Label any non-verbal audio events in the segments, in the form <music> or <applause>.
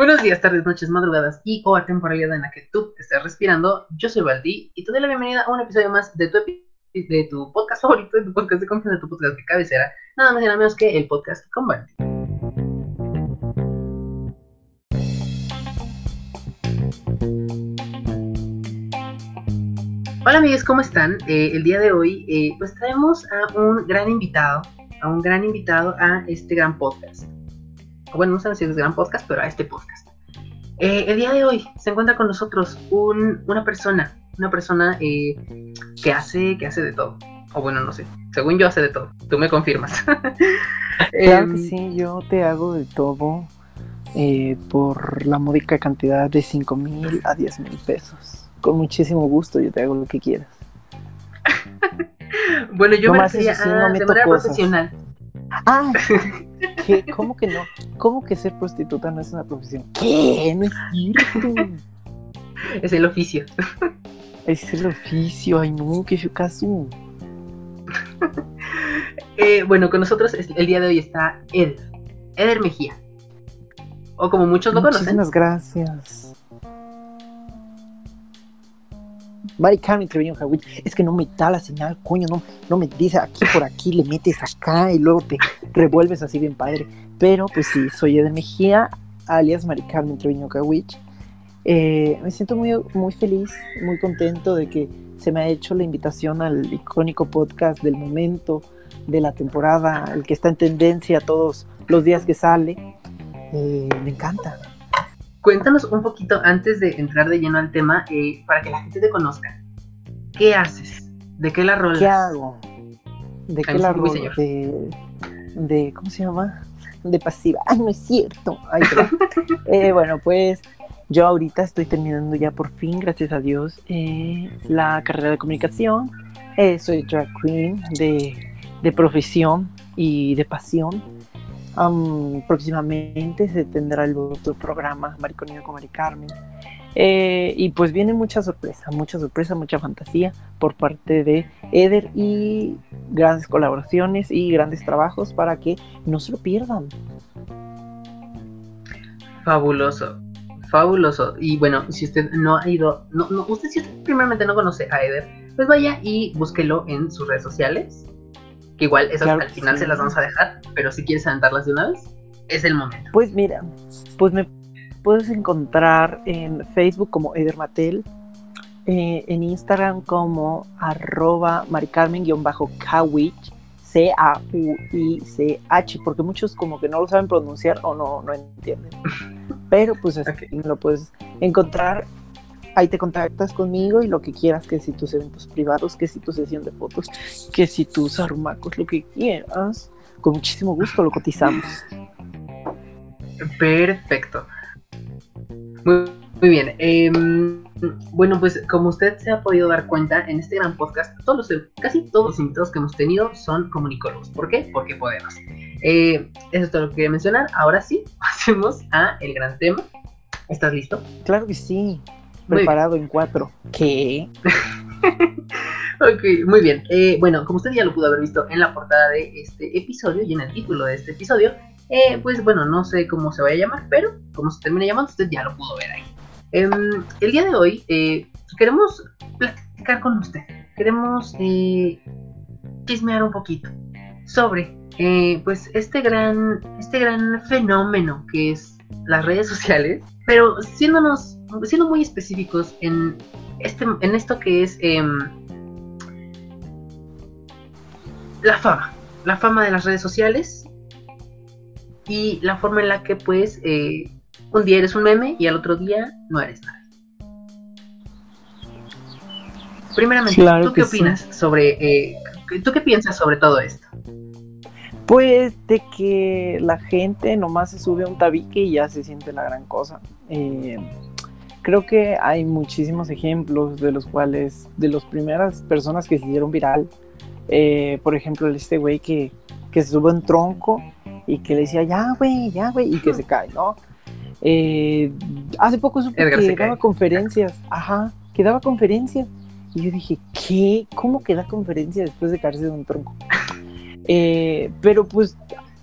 Buenos días, tardes, noches, madrugadas y o a temporalidad en la que tú estés respirando. Yo soy Valdi y te doy la bienvenida a un episodio más de tu, de tu podcast favorito, de tu podcast de confianza, de tu podcast de cabecera. Nada más y nada menos que el podcast con Valdi. Hola amigos, ¿cómo están? Eh, el día de hoy eh, pues traemos a un gran invitado, a un gran invitado a este gran podcast. Bueno, no sé si es gran podcast, pero a este podcast. Eh, el día de hoy se encuentra con nosotros una persona, una persona que hace, que hace de todo. O bueno, no sé. Según yo hace de todo. Tú me confirmas. <laughs> claro que sí, yo te hago de todo por la módica cantidad de 5 mil a 10 mil pesos. Con muchísimo gusto, yo te hago lo que quieras. <laughs> bueno, yo me refería a de manera profesional. Ah, ¿qué? ¿cómo que no? ¿Cómo que ser prostituta no es una profesión? ¿Qué? No es cierto. Es el oficio. Es el oficio, ay no, qué caso. <laughs> eh, bueno, con nosotros el día de hoy está Eder, Eder Mejía. O como muchos lo conocen. Muchísimas gracias. Mari Carmen Treviño es que no me da la señal, coño, no, no me dice aquí por aquí, le metes acá y luego te revuelves así bien padre. Pero pues sí, soy Eden Mejía, alias Mari Carmen Treviño eh, me siento muy, muy feliz, muy contento de que se me ha hecho la invitación al icónico podcast del momento, de la temporada, el que está en tendencia todos los días que sale. Eh, me encanta. Cuéntanos un poquito antes de entrar de lleno al tema, eh, para que la gente te conozca. ¿Qué haces? ¿De qué la rolas? ¿Qué hago? ¿De qué la rolo? De, de, ¿cómo se llama? De pasiva. Ay, no es cierto. Ay, <laughs> eh, bueno, pues yo ahorita estoy terminando ya por fin, gracias a Dios, eh, la carrera de comunicación. soy drag queen de, de profesión y de pasión próximamente se tendrá el otro programa Mariconio con Mari Carmen. Eh, y pues viene mucha sorpresa, mucha sorpresa, mucha fantasía por parte de Eder y grandes colaboraciones y grandes trabajos para que no se lo pierdan. Fabuloso, fabuloso. Y bueno, si usted no ha ido, no, no, usted si usted primeramente no conoce a Eder, pues vaya y búsquelo en sus redes sociales que igual esas al final se las vamos a dejar, pero si quieres aventarlas de una vez, es el momento. Pues mira, pues me puedes encontrar en Facebook como Edermatel, eh, en Instagram como arroba maricarmen-kawich, C-A-U-I-C-H, porque muchos como que no lo saben pronunciar o no, no entienden. <laughs> Pero pues así lo puedes encontrar ahí te contactas conmigo y lo que quieras, que si tus eventos privados, que si tu sesión de fotos, que si tus arrumacos, lo que quieras, con muchísimo gusto lo cotizamos. Perfecto. Muy, bien. Em, bueno, pues como usted se ha podido dar cuenta, en este gran podcast, todos casi todos los invitados que hemos tenido son comunicólogos. ¿Por qué? Porque podemos. Eh, eso es todo lo que quería mencionar. Ahora sí, <laughs> pasemos a el gran tema. ¿Estás listo? Claro que sí preparado en cuatro. ¿Qué? <laughs> ok, muy bien. Eh, bueno, como usted ya lo pudo haber visto en la portada de este episodio y en el título de este episodio, eh, pues bueno, no sé cómo se vaya a llamar, pero como se termina llamando, usted ya lo pudo ver ahí. Em, el día de hoy eh, queremos platicar con usted. Queremos chismear un poquito sobre pues este gran, este gran fenómeno que es las redes sociales, pero siéndonos siendo muy específicos en, este, en esto que es em, la fama, la fama de las redes sociales y la forma en la que pues eh, un día eres un meme y al otro día no eres nada. Primeramente, ¿tú qué opinas sobre, eh, tú qué piensas sobre todo esto? Pues de que la gente nomás se sube a un tabique y ya se siente la gran cosa. Eh, creo que hay muchísimos ejemplos de los cuales, de las primeras personas que se hicieron viral, eh, por ejemplo, este güey que, que se sube a un tronco y que le decía, ya, güey, ya, güey, y que se cae, ¿no? Eh, hace poco supe que daba conferencias, ajá, que daba conferencias. Y yo dije, ¿qué? ¿Cómo que da conferencia después de caerse de un tronco? <laughs> Eh, pero pues,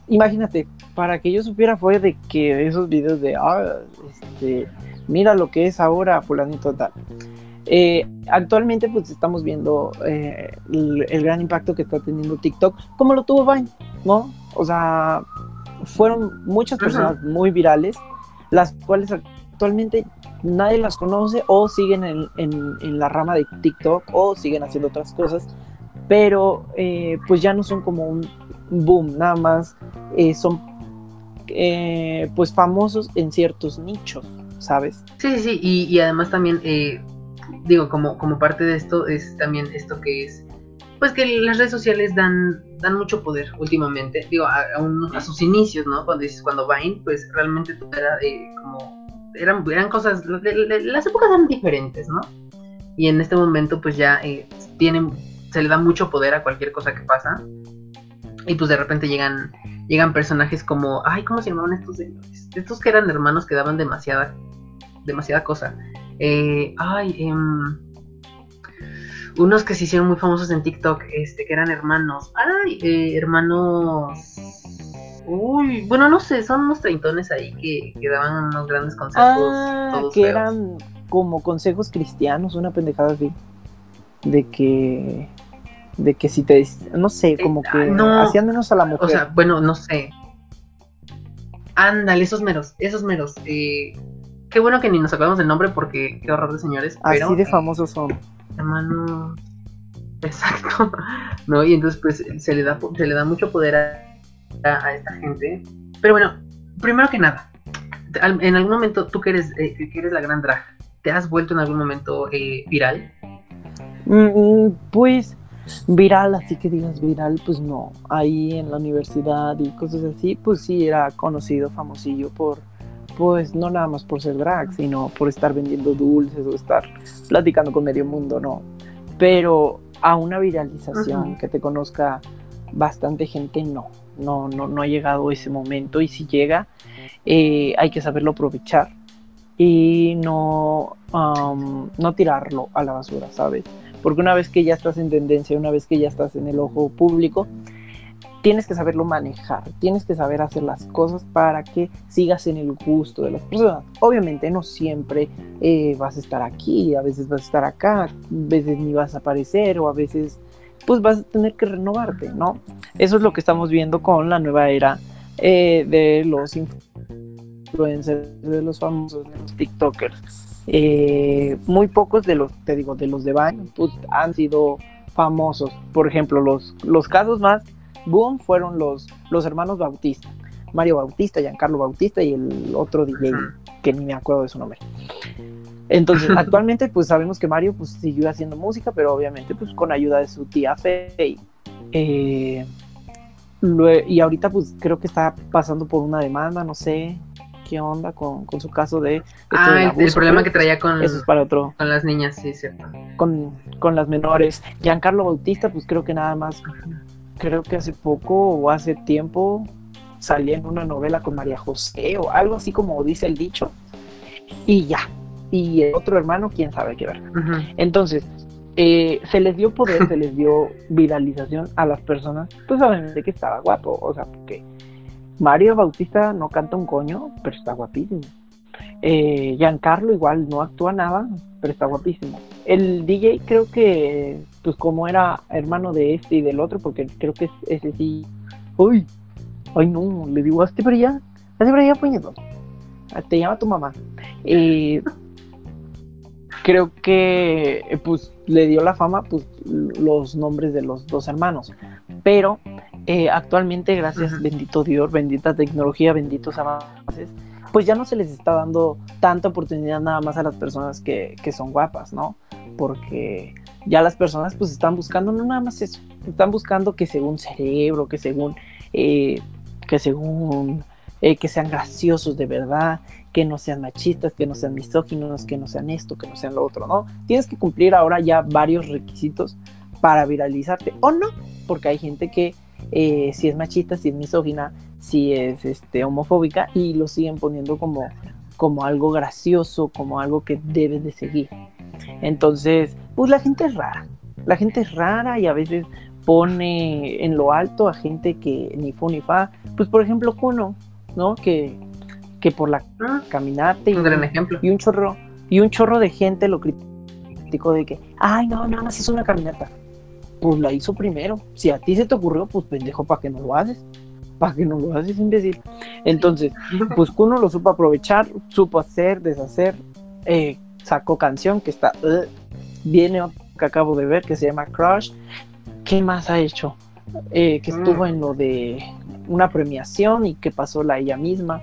imagínate, para que yo supiera fue de que esos videos de, ah, este, mira lo que es ahora fulanito tal. Eh, actualmente pues estamos viendo eh, el, gran impacto que está teniendo TikTok, como lo tuvo Vine, ¿no? O sea, fueron muchas personas muy virales, las cuales actualmente nadie las conoce o siguen en, la rama de TikTok o siguen haciendo otras cosas, pero eh, pues ya no son como un boom, nada más son pues famosos en ciertos nichos, ¿sabes? Sí, sí, sí, y, además también digo, como, como parte de esto es también esto que es, pues que las redes sociales dan, dan mucho poder últimamente, digo, a, a, sus inicios, ¿no? Cuando dices, cuando Vine, pues realmente era eh, como, eran, eran cosas, las épocas eran diferentes, ¿no? Y en este momento pues ya eh, tienen, se le da mucho poder a cualquier cosa que pasa. Y pues de repente llegan, llegan personajes como, ay, ¿cómo se llamaban estos señores? Estos que eran hermanos que daban demasiada, demasiada cosa. Eh, ay, em, unos que se hicieron muy famosos en TikTok, este, que eran hermanos. Ay, eh, hermanos. Uy, bueno, no sé, son unos treintones ahí que, que daban unos grandes consejos. Ah, que eran como consejos cristianos, una pendejada así. De que. De que si te. No sé, eh, como que no, hacían menos a la mujer. O sea, bueno, no sé. Ándale, esos meros, esos meros. Eh, Qué bueno que ni nos acordamos del nombre porque qué horror de señores. Así de famosos son. Hermano. Exacto. <laughs> ¿No? Y entonces pues se le da, se le da mucho poder a, esta gente. Pero bueno, primero que nada, en algún momento tú que eres, eh, que eres la gran drag, ¿te has vuelto en algún momento eh, viral? Mm, pues viral, así que digas viral, pues no. Ahí en la universidad y cosas así, pues sí era conocido, famosillo por pues no nada más por ser drag, sino por estar vendiendo dulces o estar platicando con medio mundo, no. Pero a una viralización que te conozca bastante gente, no. No, no, no ha llegado ese momento y si llega, eh, hay que saberlo aprovechar y no, no tirarlo a la basura, ¿sabes? Porque una vez que ya estás en tendencia, una vez que ya estás en el ojo público, tienes que saberlo manejar, tienes que saber hacer las cosas para que sigas en el gusto de las personas. Obviamente no siempre eh, vas a estar aquí, a veces vas a estar acá, a veces ni vas a aparecer o a veces pues vas a tener que renovarte, ¿no? Eso es lo que estamos viendo con la nueva era eh, de los influencers, de los famosos, de los TikTokers. Eh, muy pocos de los, te digo, de los de Vine, pues han sido famosos. Por ejemplo, los, los casos más boom fueron los, los hermanos Bautista. Mario Bautista, Giancarlo Bautista y el otro DJ, que ni me acuerdo de su nombre. Entonces, <laughs> actualmente pues sabemos que Mario pues siguió haciendo música, pero obviamente pues con ayuda de su tía Faye. Eh, y ahorita pues creo que está pasando por una demanda, no sé qué onda con, su caso de... Ah, el, problema que traía con, eso es para otro, con las niñas, sí, cierto. Con, con las menores. Giancarlo Bautista pues creo que nada más creo que hace poco o hace tiempo salía en una novela con María José o algo así como dice el dicho. Y ya. Y el otro hermano, quién sabe qué ver. Entonces, eh, se les dio poder, se les dio <laughs> viralización a las personas, pues obviamente que estaba guapo. O sea, porque Mario Bautista no canta un coño, pero está guapísimo. Eh, Giancarlo igual no actúa nada, pero está guapísimo. El DJ creo que, pues como era hermano de este y del otro, porque creo que ese sí... Uy, ay no, le digo, hazte para allá, hazte para allá, puñetón. Ah, te llama tu mamá. Eh, creo que pues le dio la fama pues los nombres de los dos hermanos. Pero eh, actualmente, gracias, bendito Dios, bendita tecnología, benditos avances, pues ya no se les está dando tanta oportunidad nada más a las personas que, son guapas, ¿no? Porque ya las personas pues están buscando, no nada más eso, están buscando que según cerebro, que según, eh, que según, eh, que sean graciosos de verdad, que no sean machistas, que no sean misóginos, que no sean esto, que no sean lo otro, ¿no? Tienes que cumplir ahora ya varios requisitos para viralizarte, o no, porque hay gente que eh, si es machista, si es misógina, si es este, homofóbica y lo siguen poniendo como, como algo gracioso, como algo que debes de seguir. Entonces, pues la gente es rara, la gente es rara y a veces pone en lo alto a gente que ni fu ni fa. Pues por ejemplo Kuno, ¿no? Que, que por la caminata y, y un chorro y un chorro de gente lo criticó de que, ay no, nada más hizo una caminata. Pues la hizo primero. Si a ti se te ocurrió, pues pendejo, ¿para qué no lo haces? ¿Para qué no lo haces, imbécil? Entonces, <laughs> pues Kuno lo supo aprovechar, supo hacer, deshacer, eh, sacó canción que está, uh, viene que acabo de ver que se llama Crush. ¿Qué más ha hecho? Eh, que estuvo Mm. en lo de una premiación y que pasó la ella misma.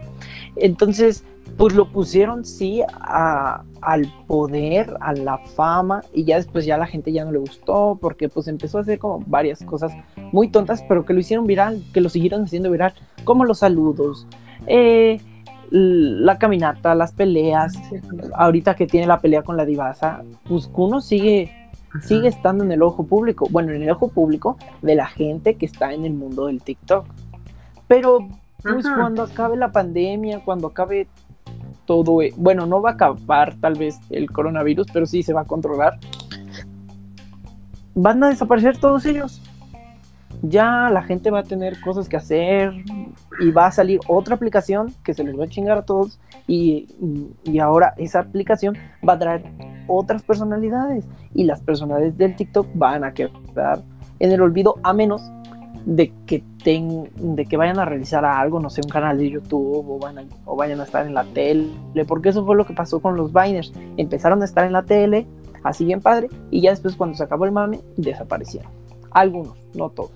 Entonces, pues lo pusieron sí a- al poder, a la fama y ya después ya la gente ya no le gustó porque pues empezó a hacer como varias cosas muy tontas pero que lo hicieron viral, que lo siguieron haciendo viral, como los saludos, eh, la caminata, las peleas, ahorita que tiene la pelea con la divasa, pues Kuno sigue, sigue estando en el ojo público, bueno, en el ojo público de la gente que está en el mundo del TikTok. Pero pues Ajá. cuando acabe la pandemia, cuando acabe todo, e- bueno, no va a acabar tal vez el coronavirus, pero sí se va a controlar. Van a desaparecer todos ellos. Ya la gente va a tener cosas que hacer y va a salir otra aplicación que se les va a chingar a todos y, y ahora esa aplicación va a traer otras personalidades y las personalidades del TikTok van a quedar en el olvido a menos de que ten- de que vayan a realizar algo, no sé, un canal de YouTube o, van a- o vayan a estar en la tele, porque eso fue lo que pasó con los Biners. Empezaron a estar en la tele, así bien padre, y ya después cuando se acabó el mame, desaparecieron. Algunos, no todos.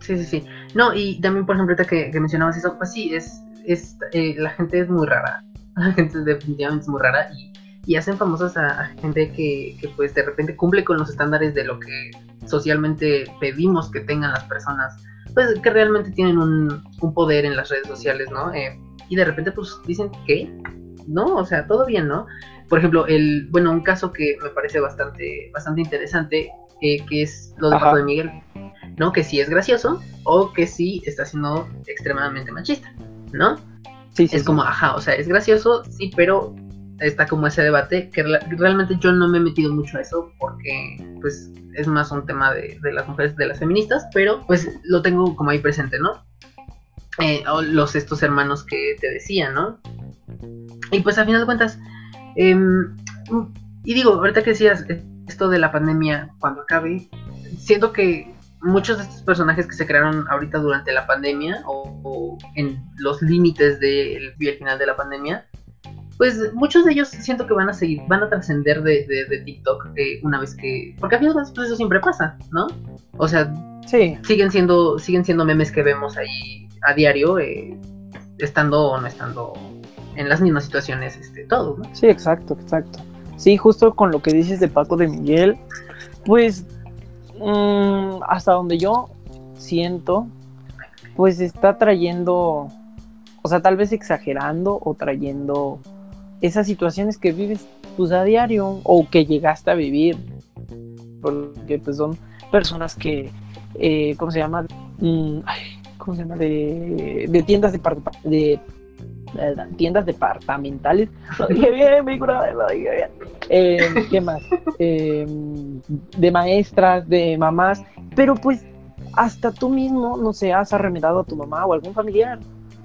Sí, sí, sí. No, y también, por ejemplo, ahorita que, que mencionabas eso, pues sí, es, es eh, la gente es muy rara. <laughs> La gente definitivamente es muy rara y, y hacen famosas a, a gente que, que, pues, de repente cumple con los estándares de lo que socialmente pedimos que tengan las personas, pues, que realmente tienen un, un poder en las redes sociales, ¿no? Eh, y de repente, pues, dicen, ¿qué? No, o sea, todo bien, ¿no? Por ejemplo, el, bueno, un caso que me parece bastante, bastante interesante, eh, que es lo de Ajá. Paco de Miguel. ¿no? Que sí es gracioso o que sí está siendo extremadamente machista, ¿no? Sí, sí, es sí. como, ajá, o sea, es gracioso, sí, pero está como ese debate que rela- realmente yo no me he metido mucho a eso porque, pues, es más un tema de, de las mujeres, de las feministas, pero pues lo tengo como ahí presente, ¿no? Eh, los estos hermanos que te decía, ¿no? Y pues a final de cuentas, em, y digo, ahorita que decías eh, esto de la pandemia, cuando acabe, siento que muchos de estos personajes que se crearon ahorita durante la pandemia o, o en los límites del el final de la pandemia, pues muchos de ellos siento que van a seguir, van a trascender de, de, de TikTok eh, una vez que, porque a fin de pues eso siempre pasa, ¿no? O sea, Sí, siguen siendo, siguen siendo memes que vemos ahí a diario, eh, estando o no estando en las mismas situaciones, este, todos, ¿no? sí, exacto, exacto. Sí, justo con lo que dices de Paco de Miguel, pues mm, hasta donde yo siento, pues está trayendo, o sea, tal vez exagerando o trayendo esas situaciones que vives pues a diario o que llegaste a vivir, porque pues son personas que, eh, ¿cómo se llama? Mm, ¿Cómo se llama? De, de tiendas de, de eh, tiendas departamentales. <laughs> Lo dije bien, mi lo dije bien. Eh, ¿Qué más? Eh, de maestras, de mamás, pero pues hasta tú mismo, no sé, has arremedado a tu mamá o algún familiar.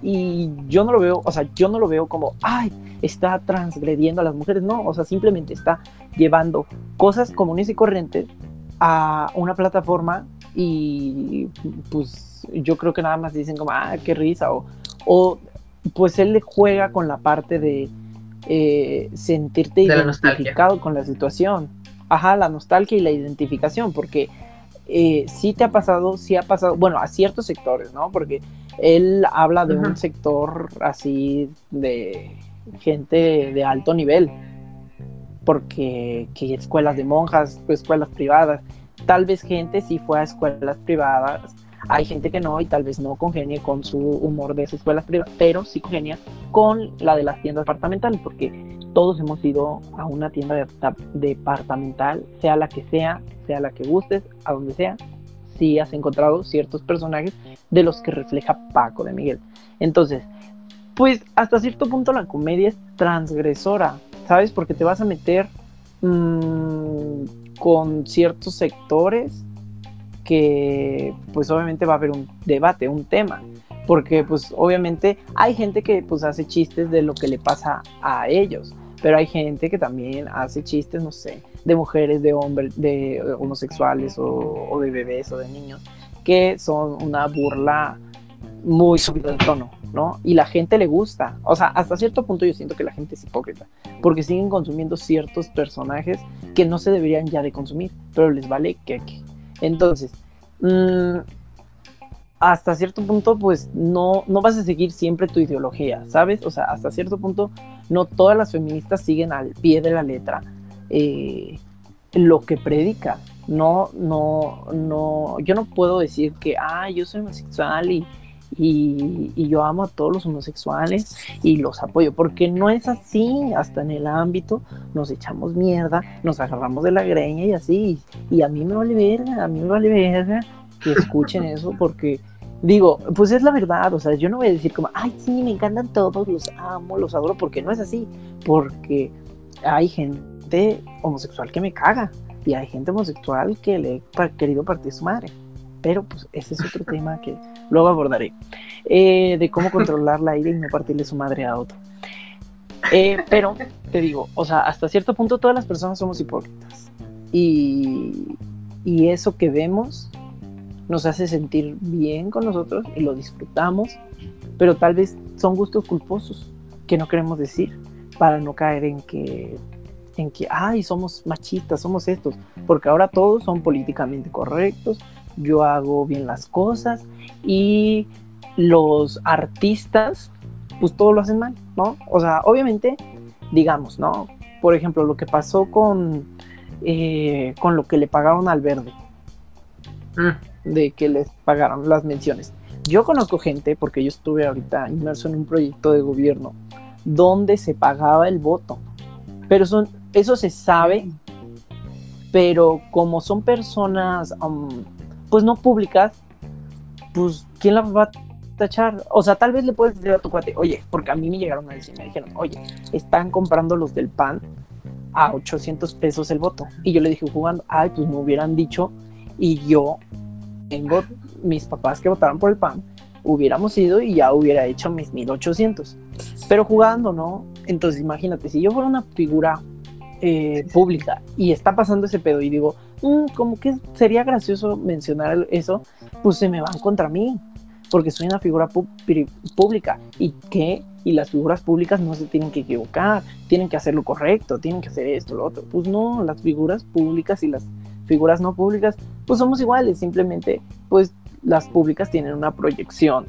Y yo no lo veo, o sea, yo no lo veo como, ay, está transgrediendo a las mujeres, no, o sea, simplemente está llevando cosas comunes y corrientes a una plataforma y pues yo creo que nada más dicen como, ah, qué risa, o, o pues él le juega con la parte de eh, sentirte De la identificado con la situación. Ajá, la nostalgia y la identificación, porque eh, sí te ha pasado, sí ha pasado, bueno, a ciertos sectores, ¿no? Porque él habla de un sector así de gente de alto nivel, porque que escuelas de monjas, escuelas privadas, tal vez gente sí fue a escuelas privadas, hay gente que no y tal vez no congenie con su humor de esas escuelas privadas, pero sí congenia con la de las tiendas departamentales, porque todos hemos ido a una tienda de- departamental, sea la que sea, sea la que gustes, a donde sea, sí has encontrado ciertos personajes de los que refleja Paco de Miguel. Entonces, pues hasta cierto punto la comedia es transgresora, ¿sabes? Porque te vas a meter mm, con ciertos sectores que pues obviamente va a haber un debate, un tema, porque pues obviamente hay gente que pues hace chistes de lo que le pasa a ellos, pero hay gente que también hace chistes, no sé, de mujeres, de hombres, de homosexuales o, de bebés o de niños, que son una burla muy subida de tono, ¿no? Y la gente le gusta. O sea, hasta cierto punto yo siento que la gente es hipócrita, porque siguen consumiendo ciertos personajes que no se deberían ya de consumir, pero les vale que. Entonces, mmm, hasta cierto punto, pues no, no vas a seguir siempre tu ideología, ¿sabes? O sea, hasta cierto punto, no todas las feministas siguen al pie de la letra eh, lo que predica. No, no, no, yo no puedo decir que, ah, yo soy homosexual y, y, yo amo a todos los homosexuales y los apoyo, porque no es así, hasta en el ámbito nos echamos mierda, nos agarramos de la greña y así, y a mí me vale verga, a mí me vale verga que escuchen eso, porque digo, pues es la verdad, o sea, yo no voy a decir como, ay, sí, me encantan todos, los amo, los adoro, porque no es así, porque hay gente homosexual que me caga y hay gente homosexual que le he querido partir su madre, pero pues ese es otro tema que luego abordaré, eh, de cómo controlar la ira y no partirle su madre a otro. Eh, pero te digo, o sea, hasta cierto punto todas las personas somos hipócritas y, y eso que vemos nos hace sentir bien con nosotros y lo disfrutamos, pero tal vez son gustos culposos que no queremos decir para no caer en que en que ay somos machistas somos estos porque ahora todos son políticamente correctos yo hago bien las cosas y los artistas pues todo lo hacen mal no o sea obviamente digamos no por ejemplo lo que pasó con eh, con lo que le pagaron al verde mm de que les pagaron las menciones. Yo conozco gente, porque yo estuve ahorita inmerso en un proyecto de gobierno, donde se pagaba el voto. Pero son, eso se sabe, pero como son personas, um, pues no públicas, pues ¿quién la va a tachar? O sea, tal vez le puedes decir a tu cuate, oye, porque a mí me llegaron a decir, me dijeron, oye, están comprando los del PAN a 800 pesos el voto. Y yo le dije jugando, ay, pues me hubieran dicho y yo tengo mis papás que votaron por el PAN, hubiéramos ido y ya hubiera hecho mis 1800. Pero jugando, ¿no? Entonces imagínate, si yo fuera una figura eh, pública y está pasando ese pedo y digo, mm, como que sería gracioso mencionar eso, pues se me van contra mí, porque soy una figura pública y que y las figuras públicas no se tienen que equivocar, tienen que hacer lo correcto, tienen que hacer esto, lo otro. Pues no, las figuras públicas y las figuras no públicas, pues somos iguales, simplemente pues las públicas tienen una proyección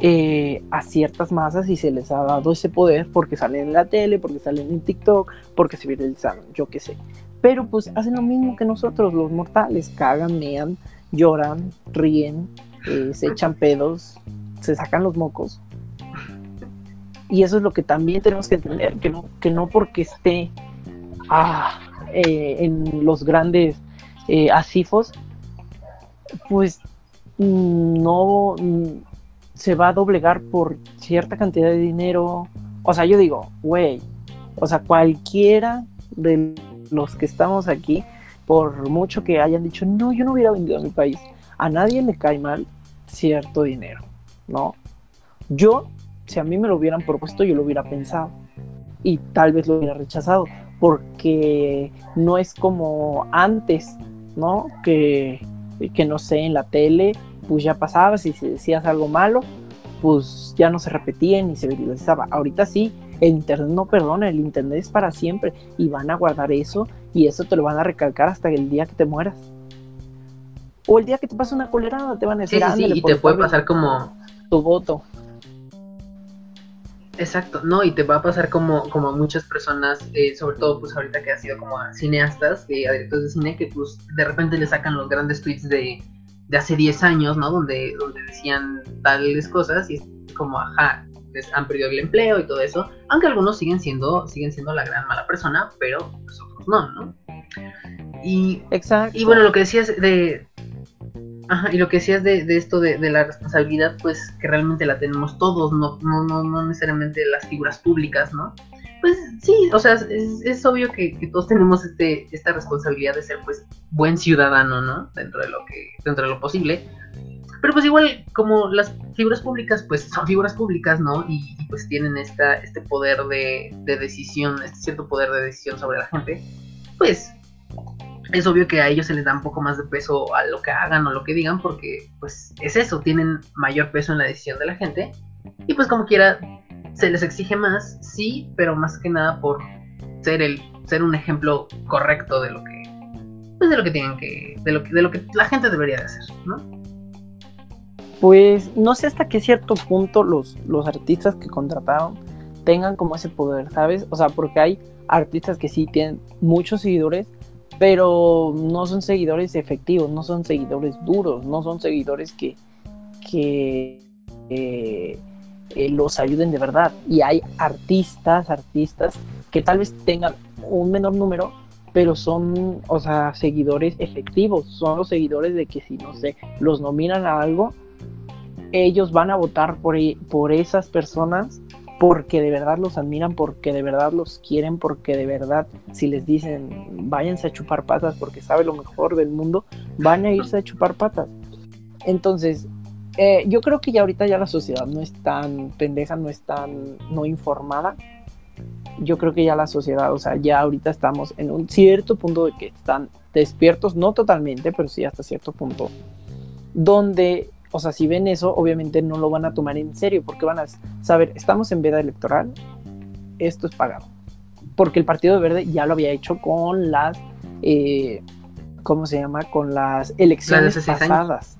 eh, a ciertas masas y se les ha dado ese poder porque salen en la tele, porque salen en TikTok, porque se viralizaron, yo qué sé. Pero pues hacen lo mismo que nosotros, los mortales, cagan, mean, lloran, ríen, eh, se echan pedos, se sacan los mocos. Y eso es lo que también tenemos que entender, que no, que no porque esté ah, eh, en los grandes eh, pues mm, no mm, se va a doblegar por cierta cantidad de dinero. O sea, yo digo, güey, o sea, cualquiera de los que estamos aquí, por mucho que hayan dicho, no, yo no hubiera vendido a mi país, a nadie le cae mal cierto dinero, ¿no? Yo, si a mí me lo hubieran propuesto, yo lo hubiera pensado y tal vez lo hubiera rechazado, porque no es como antes ¿no? Que, que no sé, en la tele, pues ya pasaba, si decías algo malo, pues ya no se repetía ni se viralizaba. Ahorita sí, el internet no perdona, el internet es para siempre y van a guardar eso y eso te lo van a recalcar hasta el día que te mueras. O el día que te pasa una colerada, te van a decir, sí, sí, y te puede pasar como tu voto. Exacto, no, y te va a pasar como, como muchas personas, eh, sobre todo pues ahorita que ha sido como cineastas, eh, a directores de cine, que pues de repente le sacan los grandes tweets de, de hace 10 años, ¿no? Donde, donde decían tales cosas y es como, ajá, les han perdido el empleo y todo eso, aunque algunos siguen siendo, siguen siendo la gran mala persona, pero nosotros pues, no, ¿no? Y, Exacto. y bueno, lo que decías de, Ajá, y lo que decías de, de esto de, de, la responsabilidad, pues que realmente la tenemos todos, no, no, no, no necesariamente las figuras públicas, ¿no? pues sí, o sea, es, obvio que, todos tenemos este, esta responsabilidad de ser pues buen ciudadano, ¿no? Dentro de lo que, dentro de lo posible. Pero pues igual, como las figuras públicas, pues son figuras públicas, ¿no? Y, pues tienen esta, este poder de, de, decisión, este cierto poder de decisión sobre la gente, pues es obvio que a ellos se les da un poco más de peso a lo que hagan o lo que digan, porque pues es eso, tienen mayor peso en la decisión de la gente. Y pues como quiera, se les exige más, sí, pero más que nada por ser el ser un ejemplo correcto de lo que pues de lo que tienen que de lo que de lo que la gente debería de hacer, ¿no? Pues no sé hasta qué cierto punto los, los artistas que contrataron tengan como ese poder, ¿sabes? O sea, porque hay artistas que sí tienen muchos seguidores, pero no son seguidores efectivos, no son seguidores duros, no son seguidores que, que eh, eh, los ayuden de verdad. Y hay artistas, artistas que tal vez tengan un menor número, pero son, o sea, seguidores efectivos, son los seguidores de que si, no sé, los nominan a algo, ellos van a votar por, e, por esas personas porque de verdad los admiran, porque de verdad los quieren, porque de verdad si les dicen váyanse a chupar patas porque sabe lo mejor del mundo, van a irse a chupar patas. Entonces, eh, yo creo que ya ahorita ya la sociedad no es tan pendeja, no es tan no informada. Yo creo que ya la sociedad, o sea, ya ahorita estamos en un cierto punto de que están despiertos, no totalmente, pero sí hasta cierto punto, donde, o sea, si ven eso, obviamente no lo van a tomar en serio, porque van a saber, estamos en veda electoral, esto es pagado. Porque el Partido Verde ya lo había hecho con las, eh, ¿cómo se llama? Con las elecciones pasadas.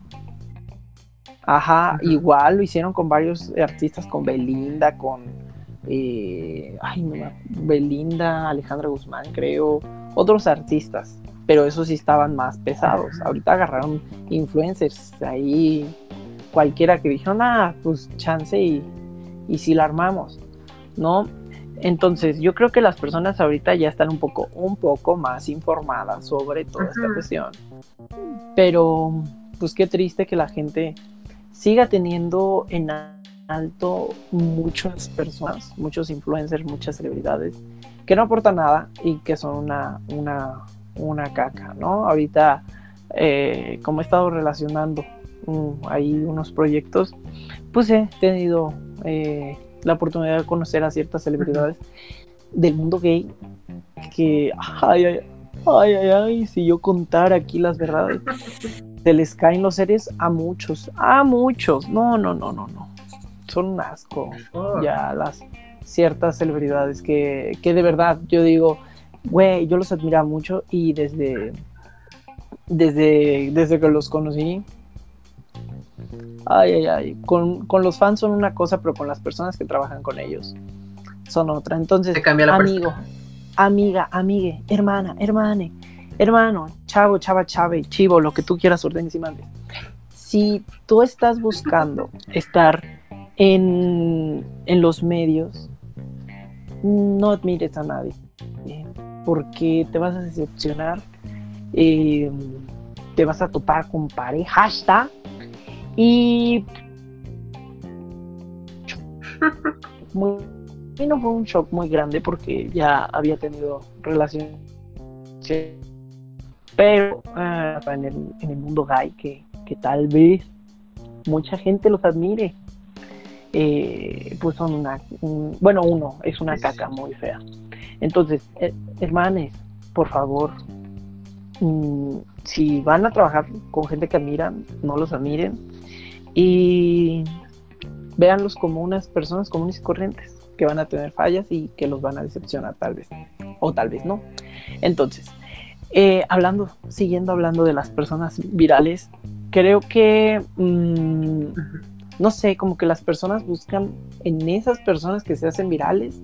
Ajá, igual lo hicieron con varios artistas, con Belinda, con eh, ay, no, Belinda, Alejandra Guzmán, creo, otros artistas, pero esos sí estaban más pesados. Ahorita agarraron influencers ahí, cualquiera que dijeron, ah, pues chance y, y si la armamos, ¿no? Entonces, yo creo que las personas ahorita ya están un poco, un poco más informadas sobre toda esta cuestión. Pero, pues qué triste que la gente siga teniendo en alto muchas personas, muchos influencers, muchas celebridades que no aportan nada y que son una, una, una caca, ¿no? Ahorita, eh, como he estado relacionando um, ahí unos proyectos, pues he tenido eh, la oportunidad de conocer a ciertas celebridades del mundo gay que, ay, ay, ay, ay, ay, si yo contara aquí las verdades, <laughs> se les caen los seres a muchos, a muchos. No, no, no, no, no. Son un asco. Ya las ciertas celebridades que, que de verdad yo digo, güey, yo los admiro mucho y desde, desde, desde que los conocí, ay, ay, ay, con, con, los fans son una cosa, pero con las personas que trabajan con ellos son otra. Entonces, amigo, amiga, amigue, hermana, hermane, hermano, chavo, chava, chave, chivo, lo que tú quieras, orden y mandes. Si tú estás buscando estar en, en los medios, no admires a nadie, porque te vas a decepcionar, eh, te vas a topar con pareja, y <laughs> muy, no fue un shock muy grande porque ya había tenido relaciones pero ah, en, el, mundo gay que, tal vez mucha gente los admire. Eh, pues son una, bueno, uno es una caca muy fea. Entonces, eh, hermanes, por favor, mm, si van a trabajar con gente que admiran, no los admiren y véanlos como unas personas comunes y corrientes que van a tener fallas y que los van a decepcionar tal vez, o tal vez no. Entonces, eh, hablando, siguiendo hablando de las personas virales, creo que, mm, no sé, como que las personas buscan en esas personas que se hacen virales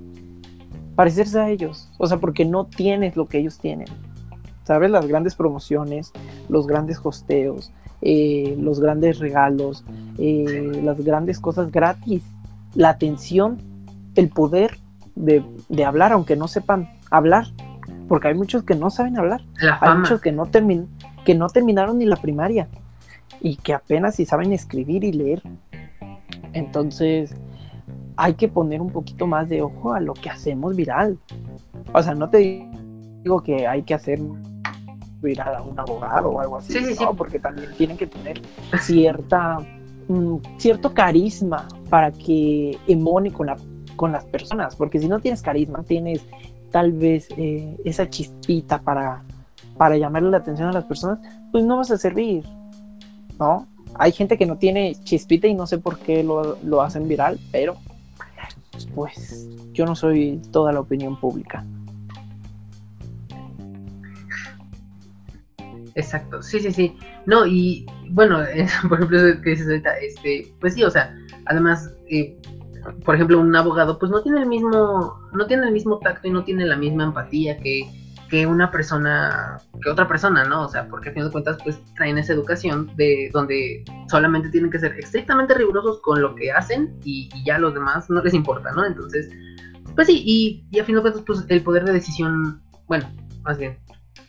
parecerse a ellos, o sea, porque no tienes lo que ellos tienen. ¿Sabes? Las grandes promociones, los grandes hosteos, eh, los grandes regalos, eh, las grandes cosas gratis, la atención, el poder de, de hablar, aunque no sepan hablar, porque hay muchos que no saben hablar, hay muchos que no, que no terminaron ni la primaria y que apenas si saben escribir y leer. Entonces, hay que poner un poquito más de ojo a lo que hacemos viral. O sea, no te digo que hay que hacer viral a un abogado o algo así, porque también tienen que tener cierta mm, cierto carisma para que emone con, la, con las personas, porque si no tienes carisma, tienes tal vez eh, esa chispita para, para llamarle la atención a las personas, pues no vas a servir, ¿no? Hay gente que no tiene chispita y no sé por qué lo, lo hacen viral, pero pues yo no soy toda la opinión pública. Exacto, sí, sí, sí. No, y bueno, <laughs> por ejemplo, eso que dices ahorita, este, pues sí, o sea, además, eh, por ejemplo, un abogado, pues no tiene el mismo, no tiene el mismo tacto y no tiene la misma empatía que, que una persona, que otra persona, ¿no? O sea, porque a fin de cuentas, pues traen esa educación de donde solamente tienen que ser estrictamente rigurosos con lo que hacen y, ya los demás no les importa, ¿no? Entonces, pues sí, y, y a fin de cuentas, pues el poder de decisión, bueno, más bien,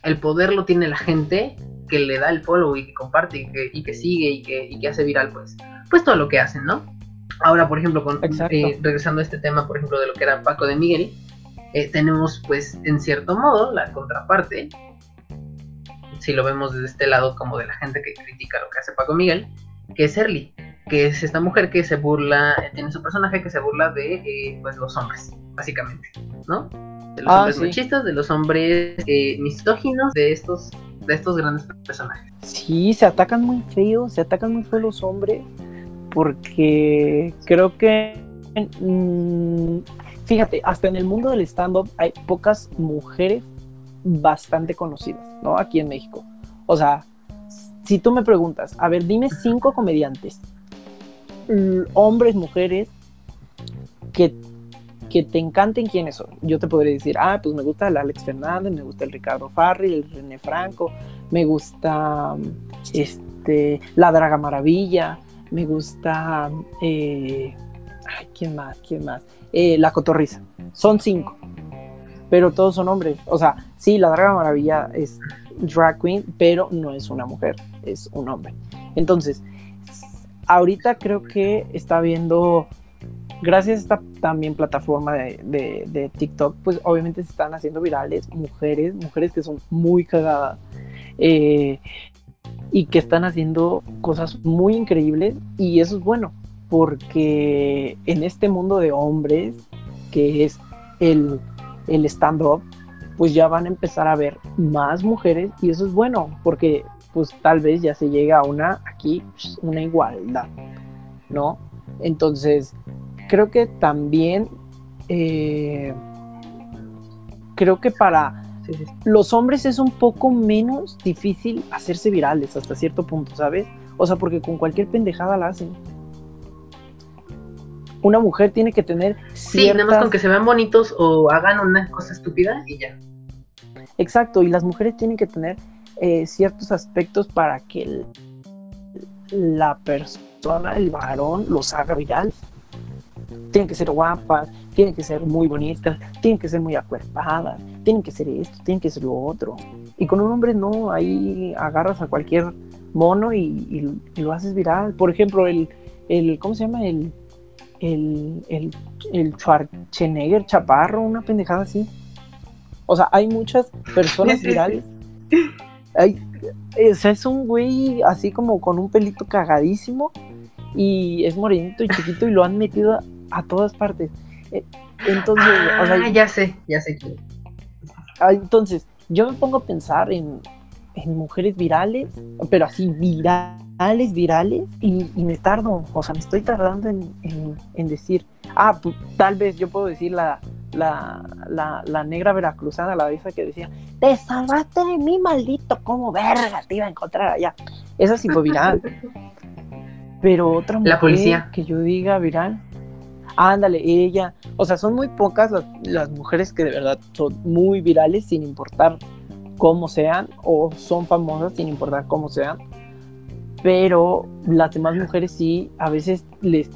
el poder lo tiene la gente que le da el follow y que comparte y que, y que sigue y que, y que, hace viral, pues, pues todo lo que hacen, ¿no? Ahora, por ejemplo, con, eh, regresando a este tema, por ejemplo, de lo que era Paco de Miguel, eh, tenemos, pues, en cierto modo, la contraparte, si lo vemos desde este lado como de la gente que critica lo que hace Paco Miguel, que es Erly, que es esta mujer que se burla, eh, tiene su personaje que se burla de, pues, los hombres, básicamente, ¿no? de los ah, hombres machistas, de los hombres eh, misóginos, de estos, de estos grandes personajes. Sí, se atacan muy feo, se atacan muy feo los hombres, porque creo que, mm, fíjate, hasta en el mundo del stand-up hay pocas mujeres bastante conocidas, ¿no? Aquí en México. O sea, si tú me preguntas, a ver, dime cinco comediantes, hombres, mujeres, que que te encanten quiénes son. Yo te podría decir, ah, pues me gusta el Alex Fernández, me gusta el Ricardo Farri, el René Franco, me gusta este, la Draga Maravilla, me gusta, eh, ay, ¿quién más? ¿Quién más? Eh, la Cotorriza. Son cinco, pero todos son hombres. O sea, sí, la Draga Maravilla es drag queen, pero no es una mujer, es un hombre. Entonces, ahorita creo que está viendo gracias a esta también plataforma de, TikTok, pues obviamente se están haciendo virales mujeres, mujeres que son muy cagadas eh, y que están haciendo cosas muy increíbles y eso es bueno, porque en este mundo de hombres, que es el, el stand-up, pues ya van a empezar a ver más mujeres y eso es bueno, porque pues tal vez ya se llega a una aquí, una igualdad, ¿no? Entonces, creo que también eh, creo que para los hombres es un poco menos difícil hacerse virales hasta cierto punto, ¿sabes? O sea, porque con cualquier pendejada la hacen. Una mujer tiene que tener Sí, nada más con que se vean bonitos o hagan una cosa estúpida y ya. Exacto, y las mujeres tienen que tener eh, ciertos aspectos para que la persona, el varón, los haga virales tienen que ser guapas, tienen que ser muy bonitas, tienen que ser muy acuerpadas, tienen que ser esto, tienen que ser lo otro. Y con un hombre no, ahí agarras a cualquier mono y, lo haces viral. Por ejemplo, el, el ¿cómo se llama? El, el, el, el Schwarzenegger Chaparro, una pendejada así. O sea, hay muchas personas virales. Hay, o sea, es un güey así como con un pelito cagadísimo y es morenito y chiquito y lo han metido a todas partes. Eh, entonces, ah, ya sé, ya sé. Ah, entonces, yo me pongo a pensar en, mujeres virales, pero así virales, virales, y, me tardo, o sea, me estoy tardando en, decir, ah, pues, tal vez yo puedo decir la, la, la, negra veracruzana, la esa que decía, te salvaste de mí, maldito, como verga te iba a encontrar allá. Esa sí fue viral. <laughs> Pero otra mujer la policía. que yo diga viral, ándale, ella. O sea, son muy pocas las, mujeres que de verdad son muy virales sin importar cómo sean, o son famosas sin importar cómo sean. Pero las demás mujeres sí, a veces les,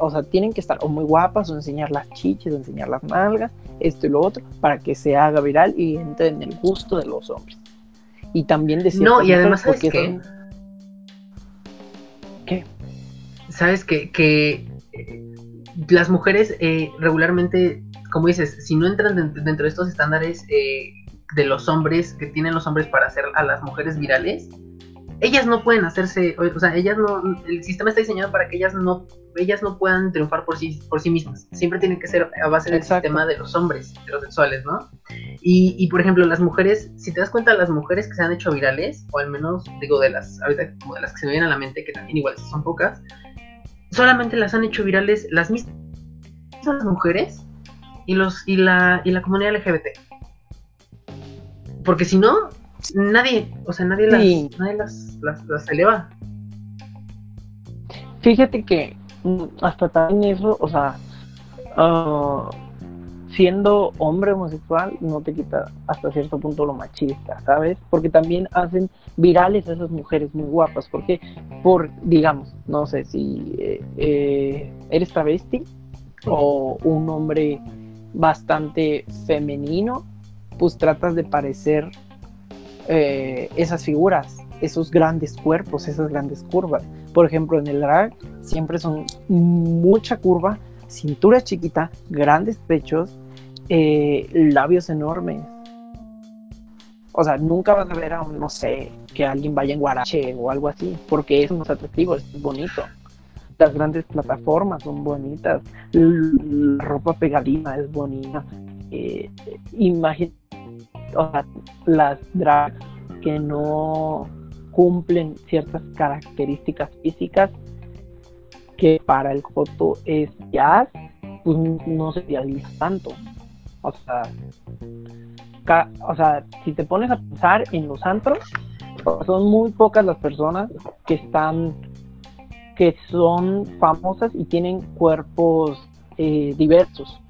o sea, tienen que estar o muy guapas, o enseñar las chiches, o enseñar las nalgas, esto y lo otro, para que se haga viral y entre en el gusto de los hombres. Y también decir. No, y además, ¿sabes qué? ¿Qué? ¿Sabes qué? Que las mujeres eh, regularmente, como dices, si no entran dentro de estos estándares eh, de los hombres que tienen los hombres para hacer a las mujeres virales, ellas no pueden hacerse, o sea, ellas no, el sistema está diseñado para que ellas no, ellas no puedan triunfar por sí, por sí mismas. Siempre tiene que ser a base del sistema de los hombres heterosexuales, ¿no? Y, y, por ejemplo, las mujeres, si te das cuenta, las mujeres que se han hecho virales, o al menos, digo, de las, ahorita como de las que se me vienen a la mente, que también igual son pocas, solamente las han hecho virales las mismas mujeres y los y la y la comunidad LGBT. Porque si no, nadie, o sea, nadie, las, nadie las, eleva. Fíjate que mm, hasta también eso, o sea, ah, siendo hombre homosexual no te quita hasta cierto punto lo machista, ¿sabes? Porque también hacen virales a esas mujeres muy guapas, porque por, digamos, no sé si eh, eh, eres travesti o un hombre bastante femenino, pues tratas de parecer eh, esas figuras, esos grandes cuerpos, esas grandes curvas. Por ejemplo, en el drag siempre son mucha curva, cintura chiquita, grandes pechos, eh, labios enormes. O sea, nunca vas a ver a un, no sé, que alguien vaya en guarache o algo así, porque eso no es atractivo, es bonito. Las grandes plataformas son bonitas, la ropa pegadina es bonita. Eh, o sea, las drags que no cumplen ciertas características físicas que para el foto es jazz, pues no se idealiza tanto. O sea, o sea, si te pones a pensar en los antros, son muy pocas las personas que están, que son famosas y tienen cuerpos eh, diversos.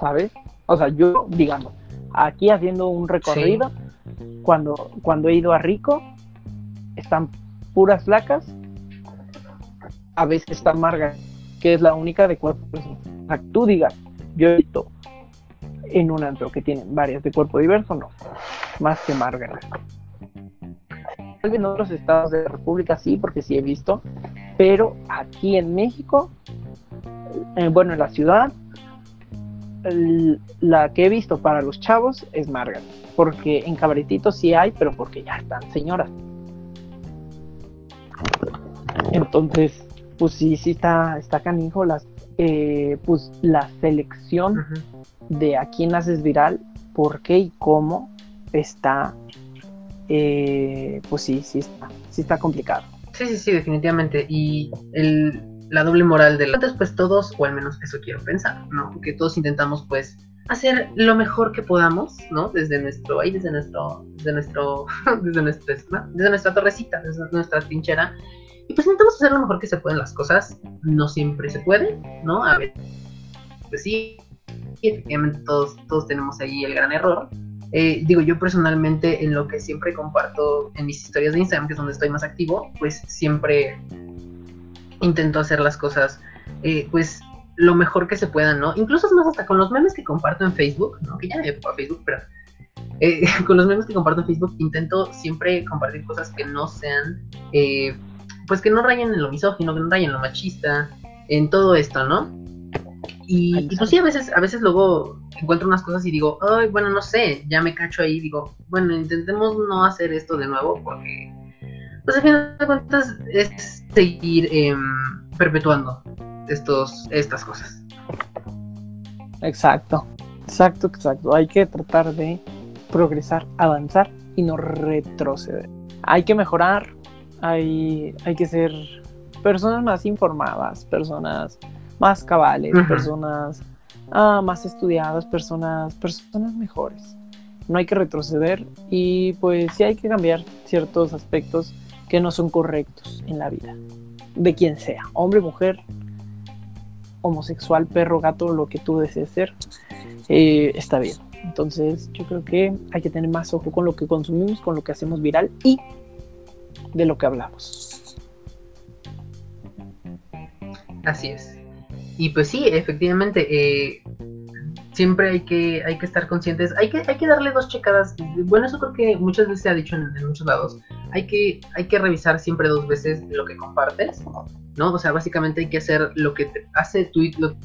¿Sabes? O sea, yo, digamos, aquí haciendo un recorrido, cuando, cuando he ido a Rico, están puras flacas, a veces está Marga, que es la única de cuerpo. O sea, tú digas, yo he visto en un antro que tienen varias de cuerpo diverso, no, más que Marga. Tal vez en otros estados de la República sí, porque sí he visto, pero aquí en México, eh, bueno, en la ciudad, la que he visto para los chavos es Margaret, porque en Cabaretito sí hay, pero porque ya están señoras. Entonces, pues sí, sí está, está canijo las, eh, pues la selección de a quién haces viral, por qué y cómo está, eh, pues sí, sí está, sí está complicado. Sí, sí, sí, definitivamente. Y el, la doble moral de la... pues todos, o al menos eso quiero pensar, ¿no? Que todos intentamos pues hacer lo mejor que podamos, ¿no? Desde nuestro, ahí desde nuestro, desde nuestro, <laughs> desde nuestra, desde nuestra torrecita, desde nuestra trinchera. Y pues intentamos hacer lo mejor que se pueden las cosas. No siempre se puede, ¿no? A veces, pues sí, efectivamente todos, todos tenemos ahí el gran error. Eh, digo, yo personalmente en lo que siempre comparto en mis historias de Instagram, que es donde estoy más activo, pues siempre intento hacer las cosas, eh, pues, lo mejor que se pueda, ¿no? Incluso es más hasta con los memes que comparto en Facebook, ¿no? Que ya me a Facebook, pero eh, <laughs> con los memes que comparto en Facebook intento siempre compartir cosas que no sean, eh, pues que no rayen en lo misógino, que no rayen en lo machista, en todo esto, ¿no? Y, y, pues sí, a veces, a veces luego encuentro unas cosas y digo, ay, bueno, no sé, ya me cacho ahí, digo, bueno, intentemos no hacer esto de nuevo porque pues al final de cuentas es seguir em, perpetuando estos, estas cosas. Exacto, exacto, exacto. Hay que tratar de progresar, avanzar y no retroceder. Hay que mejorar, hay, hay que ser personas más informadas, personas más cabales, personas ah, más estudiadas, personas, personas mejores. No hay que retroceder y pues sí hay que cambiar ciertos aspectos que no son correctos en la vida, de quien sea, hombre, mujer, homosexual, perro, gato, lo que tú desees ser, eh, está bien. Entonces yo creo que hay que tener más ojo con lo que consumimos, con lo que hacemos viral y de lo que hablamos. Así es. Y pues sí, efectivamente, eh, siempre hay que, hay que estar conscientes, hay que, hay que darle dos checadas. Bueno, eso creo que muchas veces se ha dicho en muchos lados, hay que, hay que revisar siempre dos veces lo que compartes, ¿no? O sea, básicamente hay que hacer lo que te hace Twitter, lo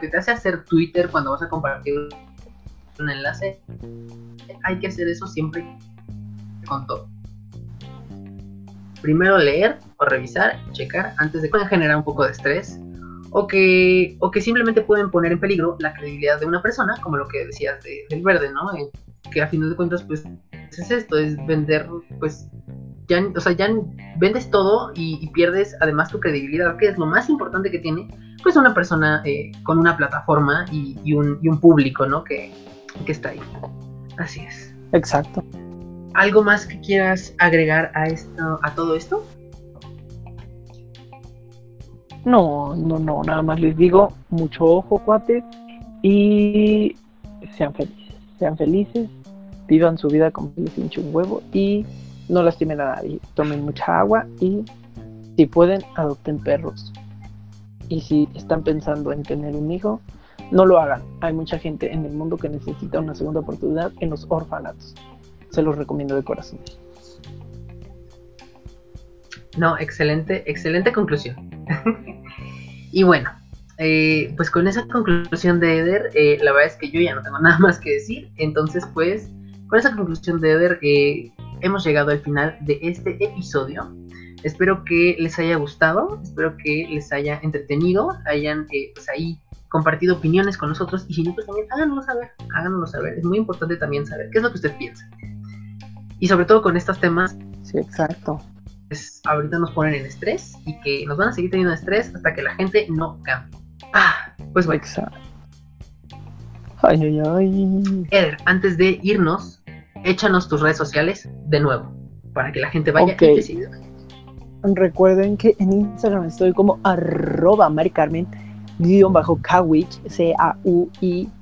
que te hace hacer Twitter cuando vas a compartir un enlace. Hay que hacer eso siempre con todo. Primero leer o revisar, checar, antes de generar un poco de estrés o que, o que simplemente pueden poner en peligro la credibilidad de una persona, como lo que decías del verde, ¿no? Eh, que a fin de cuentas, pues es esto, es vender, pues, ya, o sea, ya vendes todo y, pierdes además tu credibilidad, que es lo más importante que tiene, pues, una persona eh, con una plataforma y, un, y, un, público, ¿no? Que, que está ahí. Así es. Exacto. ¿Algo más que quieras agregar a esto, a todo esto? No, no, no, nada más les digo, mucho ojo, cuates, y sean felices, sean felices, vivan su vida como les hinche un huevo y no lastimen a nadie. Tomen mucha agua y si pueden, adopten perros. Y si están pensando en tener un hijo, no lo hagan. Hay mucha gente en el mundo que necesita una segunda oportunidad en los orfanatos. Se los recomiendo de corazón. No, excelente, excelente conclusión. <laughs> y bueno, eh, pues con esa conclusión de Eder, eh, la verdad es que yo ya no tengo <laughs> nada más que decir. Entonces, pues con esa conclusión de Eder, eh, hemos llegado al final de este episodio. Espero que les haya gustado, espero que les haya entretenido, hayan pues ahí compartido opiniones con nosotros y si no, pues también háganoslo saber, háganoslo saber. Es muy importante también saber qué es lo que usted piensa. Y sobre todo con estos temas. Sí, exacto. Pues ahorita nos ponen en estrés y que nos van a seguir teniendo estrés hasta que la gente no cambie. Ah, pues bueno. Exacto. Ay, ay, ay. Eder, antes de irnos, échanos tus redes sociales de nuevo, para que la gente vaya y te siga. Recuerden que en Instagram estoy como arroba Mari Carmen guion bajo Kawich, C-A-U-I-C-H,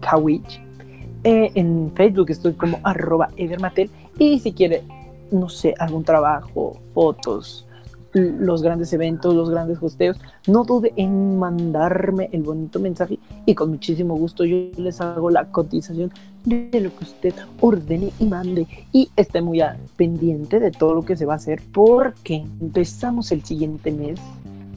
Kawich. Eh, en Facebook estoy como arroba Edermatel. Y si quiere, no sé, algún trabajo, fotos, los grandes eventos, los grandes hosteos, no dude en mandarme el bonito mensaje y con muchísimo gusto yo les hago la cotización de lo que usted ordene y mande y esté muy pendiente de todo lo que se va a hacer porque empezamos el siguiente mes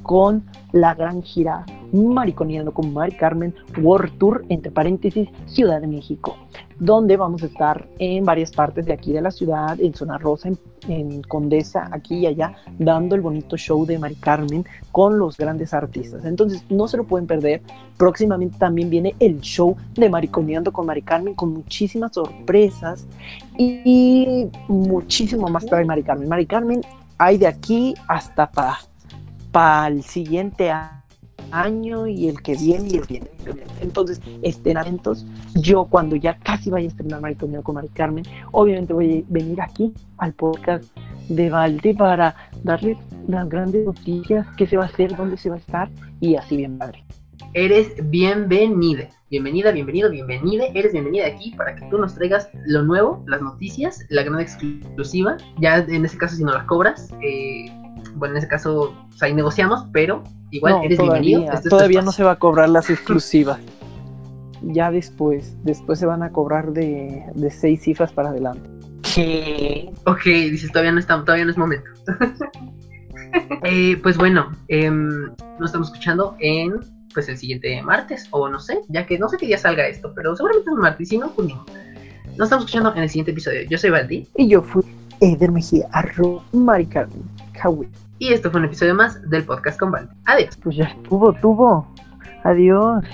con la gran gira Mariconeando con Mari Carmen World Tour, entre paréntesis, Ciudad de México, donde vamos a estar en varias partes de aquí de la ciudad, en Zona Rosa, en, Condesa, aquí y allá, dando el bonito show de Mari Carmen con los grandes artistas. Entonces, no se lo pueden perder. Próximamente también viene el show de Mariconeando con Mari Carmen con muchísimas sorpresas y, muchísimo más para Mari Carmen. Mari Carmen hay de aquí hasta para para el siguiente año y el que viene y el viene. Entonces, estén atentos. Yo cuando ya casi vaya a estrenar Mariconeo con Mari Carmen, obviamente voy a venir aquí al podcast de Valde para darles las grandes noticias, qué se va a hacer, dónde se va a estar y así bien padre. Eres bienvenida, bienvenida, bienvenido, bienvenida, eres bienvenida aquí para que tú nos traigas lo nuevo, las noticias, la gran exclusiva, ya en ese caso si no las cobras, eh, bueno, en ese caso, ahí negociamos, pero igual eres bienvenido. Este todavía no se va a cobrar las exclusivas. ya después, después se van a cobrar de, seis cifras para adelante. ¿Qué? Ok, dices, todavía no, está, todavía no es momento. <laughs> Eh, pues bueno, em, nos estamos escuchando en pues el siguiente martes, o no sé, ya que no sé qué día salga esto, pero seguramente es un martes, si no, pues Nos estamos escuchando en el siguiente episodio. Yo soy Valdi. Y yo fui Eder Mejía, arro Mari y esto fue un episodio más del podcast con Val. Adiós. Pues ya estuvo, tuvo. Adiós.